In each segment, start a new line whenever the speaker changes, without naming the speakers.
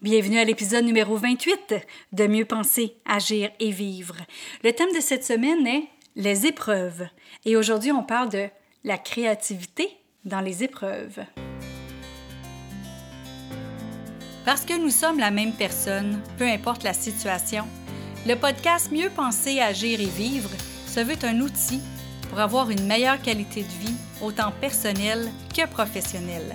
Bienvenue à l'épisode numéro 28 de Mieux penser, agir et vivre. Le thème de cette semaine est les épreuves. Et aujourd'hui, on parle de la créativité dans les épreuves. Parce que nous sommes la même personne, peu importe la situation, le podcast Mieux penser, agir et vivre se veut un outil pour avoir une meilleure qualité de vie, autant personnelle que professionnelle.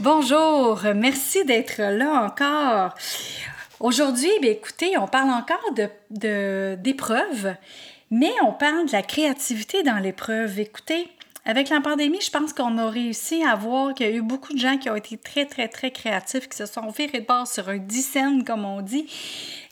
Bonjour, merci d'être là encore. Aujourd'hui, écoutez, on parle encore de, d'épreuves, mais on parle de la créativité dans l'épreuve. Écoutez, avec la pandémie, je pense qu'on a réussi à voir qu'il y a eu beaucoup de gens qui ont été très, très, très créatifs, qui se sont virés de bord sur un dixaine, comme on dit,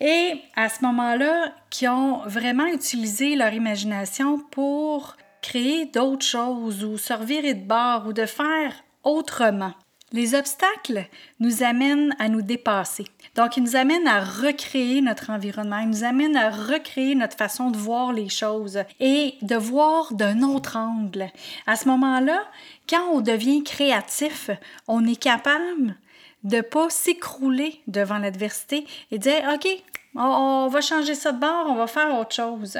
et à ce moment-là, qui ont vraiment utilisé leur imagination pour créer d'autres choses ou se revirer de bord ou de faire autrement. Les obstacles nous amènent à nous dépasser. Donc, ils nous amènent à recréer notre environnement, ils nous amènent à recréer notre façon de voir les choses et de voir d'un autre angle. À ce moment-là, quand on devient créatif, on est capable de ne pas s'écrouler devant l'adversité et dire, OK, on, va changer ça de bord, on va faire autre chose.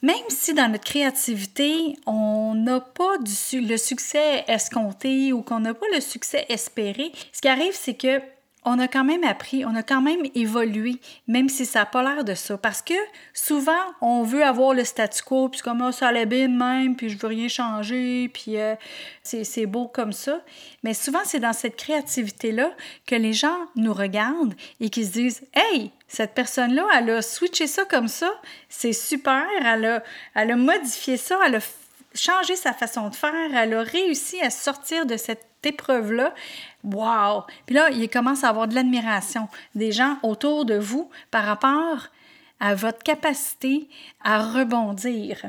Même si dans notre créativité, on n'a pas le succès escompté ou qu'on n'a pas le succès espéré, ce qui arrive, c'est que on a quand même appris, on a quand même évolué, même si ça n'a pas l'air de ça. Parce que souvent, on veut avoir le statu quo, puis comme oh, ça allait bien même, puis je veux rien changer, puis euh, c'est beau comme ça. Mais souvent, c'est dans cette créativité-là que les gens nous regardent et qui se disent Hey, cette personne-là, elle a switché ça comme ça, c'est super, elle a, elle modifié ça, elle a changé sa façon de faire, elle a réussi à sortir de cette épreuve-là. Wow! Puis là, il commence à avoir de l'admiration des gens autour de vous par rapport à votre capacité à rebondir.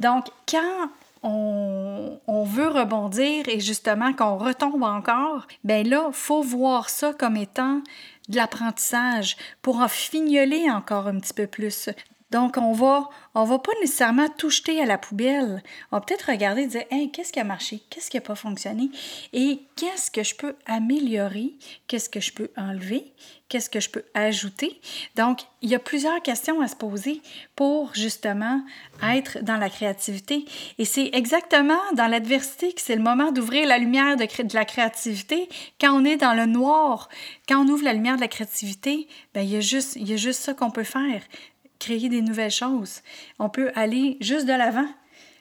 Donc, quand on, on, veut rebondir et justement qu'on retombe encore, ben là, faut voir ça comme étant de l'apprentissage pour en fignoler encore un petit peu plus. Donc, on va, on va pas nécessairement tout jeter à la poubelle. On va peut-être regarder et dire, hey, qu'est-ce qui a marché? Qu'est-ce qui n'a pas fonctionné? Et qu'est-ce que je peux améliorer? Qu'est-ce que je peux enlever? Qu'est-ce que je peux ajouter? Donc, il y a plusieurs questions à se poser pour justement être dans la créativité. Et c'est exactement dans l'adversité que c'est le moment d'ouvrir la lumière de, la créativité. Quand on est dans le noir, quand on ouvre la lumière de la créativité, ben, il, y a juste, il y a juste ça qu'on peut faire créer des nouvelles choses. On peut aller juste de l'avant.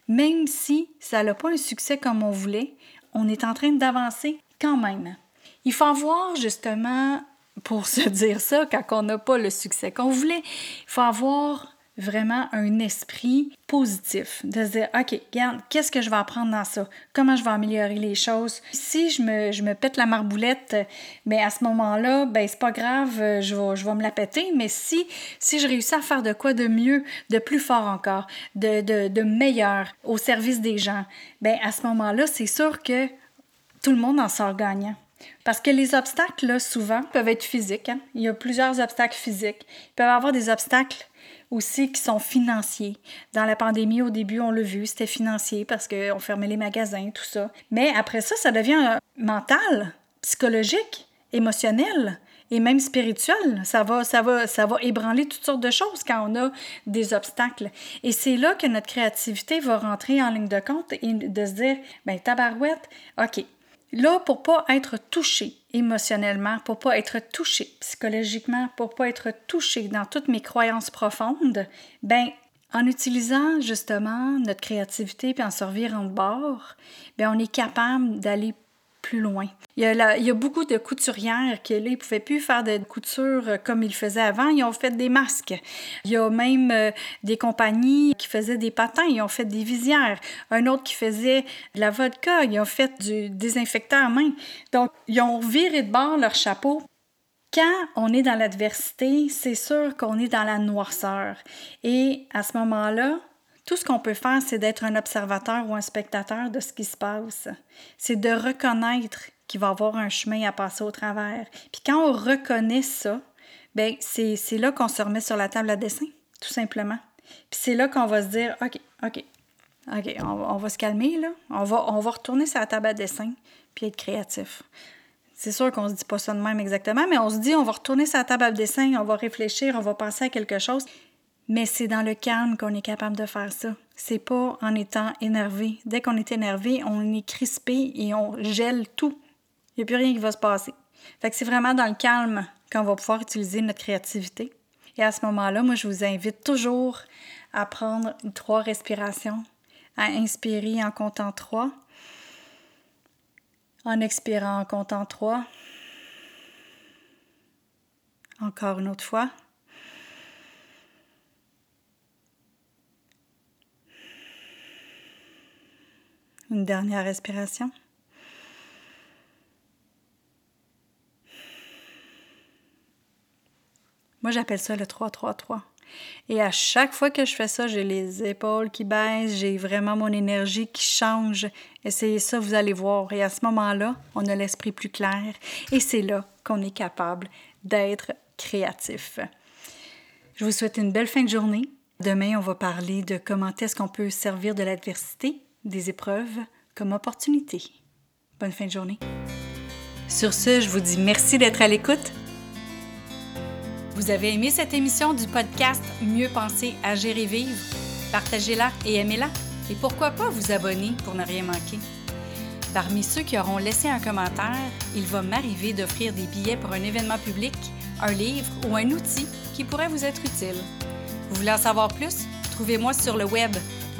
Même si ça n'a pas un succès comme on voulait, on est en train d'avancer quand même. Il faut avoir justement, pour se dire ça, quand on n'a pas le succès qu'on voulait, il faut avoir vraiment un esprit positif, de se dire, OK, regarde, qu'est-ce que je vais apprendre dans ça? Comment je vais améliorer les choses? Si je me, je me pète la marboulette, mais ben, à ce moment-là, ben c'est pas grave, je vais, je vais me la péter, mais si, si je réussis à faire de quoi de mieux, de plus fort encore, de, de, de meilleur au service des gens, ben à ce moment-là, c'est sûr que tout le monde en sort gagnant. Parce que les obstacles, là, souvent, peuvent être physiques. Hein. Il y a plusieurs obstacles physiques. Il peut y avoir des obstacles aussi qui sont financiers. Dans la pandémie, au début, on l'a vu, c'était financier parce qu'on fermait les magasins, tout ça. Mais après ça, ça devient euh, mental, psychologique, émotionnel et même spirituel. Ça va, ça va, ça va ébranler toutes sortes de choses quand on a des obstacles. Et c'est là que notre créativité va rentrer en ligne de compte et de se dire, ben tabarouette, OK, Là, pour pas être touché émotionnellement, pour pas être touché psychologiquement, pour pas être touché dans toutes mes croyances profondes, ben en utilisant justement notre créativité puis en servir en bord, ben on est capable d'aller plus loin. Il y, a beaucoup de couturières qui, là, pouvaient plus faire de couture euh, comme ils faisaient avant. Ils ont fait des masques. Il y a même euh, des compagnies qui faisaient des patins. Ils ont fait des visières. Un autre qui faisait de la vodka. Ils ont fait du désinfectant à main. Donc, ils ont viré de bord leur chapeau Quand on est dans l'adversité, c'est sûr qu'on est dans la noirceur. Et à ce moment-là, tout ce qu'on peut faire, c'est d'être un observateur ou un spectateur de ce qui se passe. C'est de reconnaître qu'il va y avoir un chemin à passer au travers. Puis quand on reconnaît ça, ben c'est là qu'on se remet sur la table à dessin, tout simplement. Puis c'est là qu'on va se dire, OK, OK, OK, on, va se calmer, là. On va, on va retourner sur la table à dessin, puis être créatif. C'est sûr qu'on se dit pas ça de même exactement, mais on se dit on va retourner sur la table à dessin, on va réfléchir, on va penser à quelque chose. Mais c'est dans le calme qu'on est capable de faire ça. C'est pas en étant énervé. Dès qu'on est énervé, on est crispé et on gèle tout. Il n'y a plus rien qui va se passer. Fait que c'est vraiment dans le calme qu'on va pouvoir utiliser notre créativité. Et à ce moment-là, moi, je vous invite toujours à prendre trois respirations, à inspirer en comptant trois, en expirant en comptant trois. Encore une autre fois. Une dernière respiration. Moi, j'appelle ça le 3-3-3. Et à chaque fois que je fais ça, j'ai les épaules qui baissent, j'ai vraiment mon énergie qui change. Essayez ça, vous allez voir. Et à ce moment-là, on a l'esprit plus clair. Et c'est là qu'on est capable d'être créatif. Je vous souhaite une belle fin de journée. Demain, on va parler de comment est-ce qu'on peut servir de l'adversité, des épreuves, comme opportunité. Bonne fin de journée. Sur ce, je vous dis merci d'être à l'écoute. Vous avez aimé cette émission du podcast Mieux penser, agir et vivre? Partagez-la et aimez-la. Et pourquoi pas vous abonner pour ne rien manquer? Parmi ceux qui auront laissé un commentaire, il va m'arriver d'offrir des billets pour un événement public, un livre ou un outil qui pourrait vous être utile. Vous voulez en savoir plus? Trouvez-moi sur le web